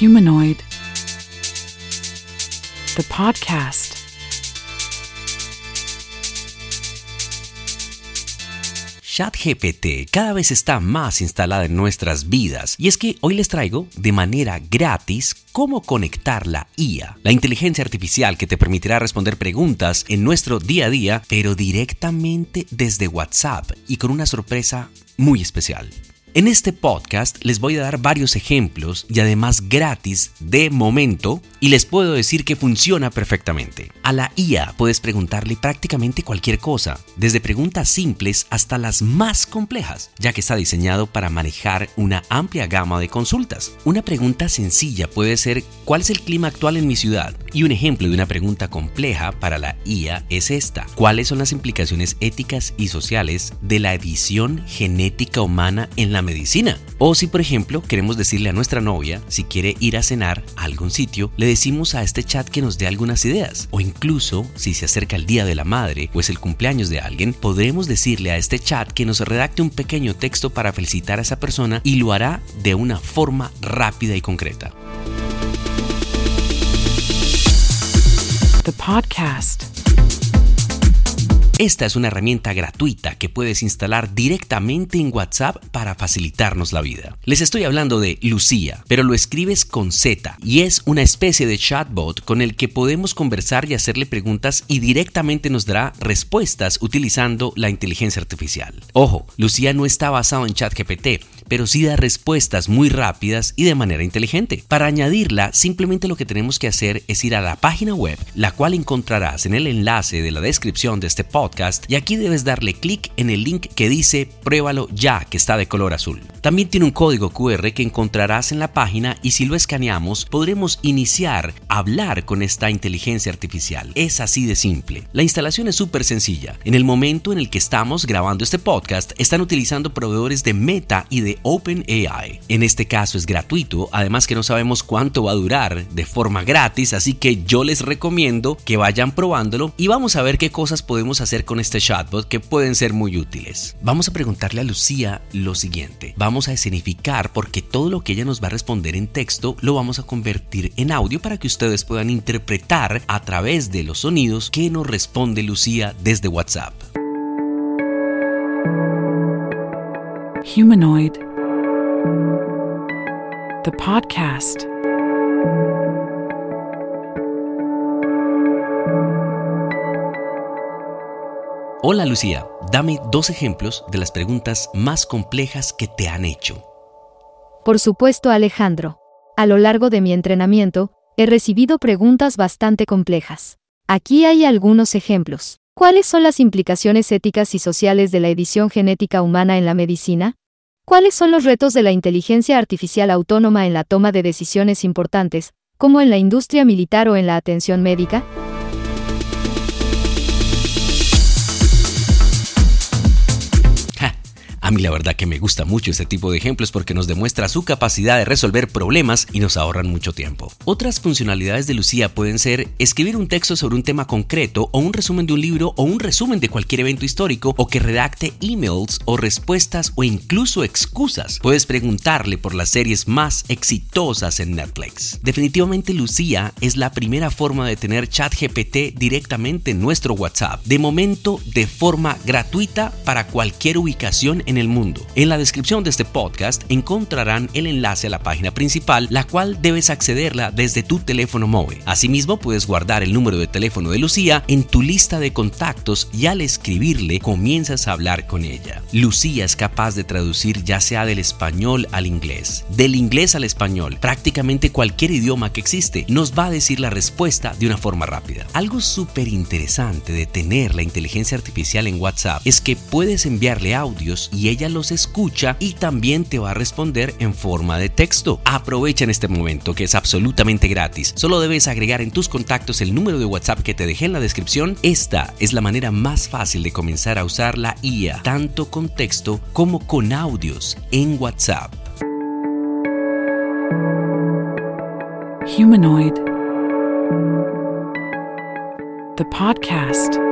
Humanoid. The podcast. ChatGPT cada vez está más instalada en nuestras vidas y es que hoy les traigo de manera gratis cómo conectar la IA, la inteligencia artificial que te permitirá responder preguntas en nuestro día a día, pero directamente desde WhatsApp y con una sorpresa muy especial. En este podcast les voy a dar varios ejemplos y además gratis de momento y les puedo decir que funciona perfectamente. A la IA puedes preguntarle prácticamente cualquier cosa, desde preguntas simples hasta las más complejas, ya que está diseñado para manejar una amplia gama de consultas. Una pregunta sencilla puede ser ¿cuál es el clima actual en mi ciudad? Y un ejemplo de una pregunta compleja para la IA es esta. ¿Cuáles son las implicaciones éticas y sociales de la edición genética humana en la medicina. O si por ejemplo queremos decirle a nuestra novia si quiere ir a cenar a algún sitio, le decimos a este chat que nos dé algunas ideas. O incluso si se acerca el día de la madre o es el cumpleaños de alguien, podremos decirle a este chat que nos redacte un pequeño texto para felicitar a esa persona y lo hará de una forma rápida y concreta. The podcast. Esta es una herramienta gratuita que puedes instalar directamente en WhatsApp para facilitarnos la vida. Les estoy hablando de Lucía, pero lo escribes con Z y es una especie de chatbot con el que podemos conversar y hacerle preguntas y directamente nos dará respuestas utilizando la inteligencia artificial. Ojo, Lucía no está basado en ChatGPT, pero sí da respuestas muy rápidas y de manera inteligente. Para añadirla, simplemente lo que tenemos que hacer es ir a la página web, la cual encontrarás en el enlace de la descripción de este podcast, y aquí debes darle clic en el link que dice pruébalo ya, que está de color azul. También tiene un código QR que encontrarás en la página y si lo escaneamos podremos iniciar a hablar con esta inteligencia artificial. Es así de simple. La instalación es súper sencilla. En el momento en el que estamos grabando este podcast, están utilizando proveedores de Meta y de OpenAI. En este caso es gratuito, además que no sabemos cuánto va a durar de forma gratis, así que yo les recomiendo que vayan probándolo y vamos a ver qué cosas podemos hacer con este chatbot que pueden ser muy útiles. Vamos a preguntarle a Lucía lo siguiente. Vamos a escenificar porque todo lo que ella nos va a responder en texto lo vamos a convertir en audio para que ustedes puedan interpretar a través de los sonidos que nos responde Lucía desde WhatsApp. Humanoid. The podcast. Hola Lucía, dame dos ejemplos de las preguntas más complejas que te han hecho. Por supuesto, Alejandro. A lo largo de mi entrenamiento, he recibido preguntas bastante complejas. Aquí hay algunos ejemplos. ¿Cuáles son las implicaciones éticas y sociales de la edición genética humana en la medicina? ¿Cuáles son los retos de la inteligencia artificial autónoma en la toma de decisiones importantes, como en la industria militar o en la atención médica? A mí la verdad que me gusta mucho este tipo de ejemplos porque nos demuestra su capacidad de resolver problemas y nos ahorran mucho tiempo. Otras funcionalidades de Lucía pueden ser escribir un texto sobre un tema concreto o un resumen de un libro o un resumen de cualquier evento histórico o que redacte emails o respuestas o incluso excusas. Puedes preguntarle por las series más exitosas en Netflix. Definitivamente Lucía es la primera forma de tener ChatGPT directamente en nuestro WhatsApp. De momento de forma gratuita para cualquier ubicación en el mundo. En la descripción de este podcast encontrarán el enlace a la página principal, la cual debes accederla desde tu teléfono móvil. Asimismo, puedes guardar el número de teléfono de Lucía en tu lista de contactos y al escribirle comienzas a hablar con ella. Lucía es capaz de traducir ya sea del español al inglés, del inglés al español, prácticamente cualquier idioma que existe, nos va a decir la respuesta de una forma rápida. Algo súper interesante de tener la inteligencia artificial en WhatsApp es que puedes enviarle audios y ella los escucha y también te va a responder en forma de texto. Aprovecha en este momento que es absolutamente gratis. Solo debes agregar en tus contactos el número de WhatsApp que te dejé en la descripción. Esta es la manera más fácil de comenzar a usar la IA, tanto con texto como con audios en WhatsApp. Humanoid. The podcast.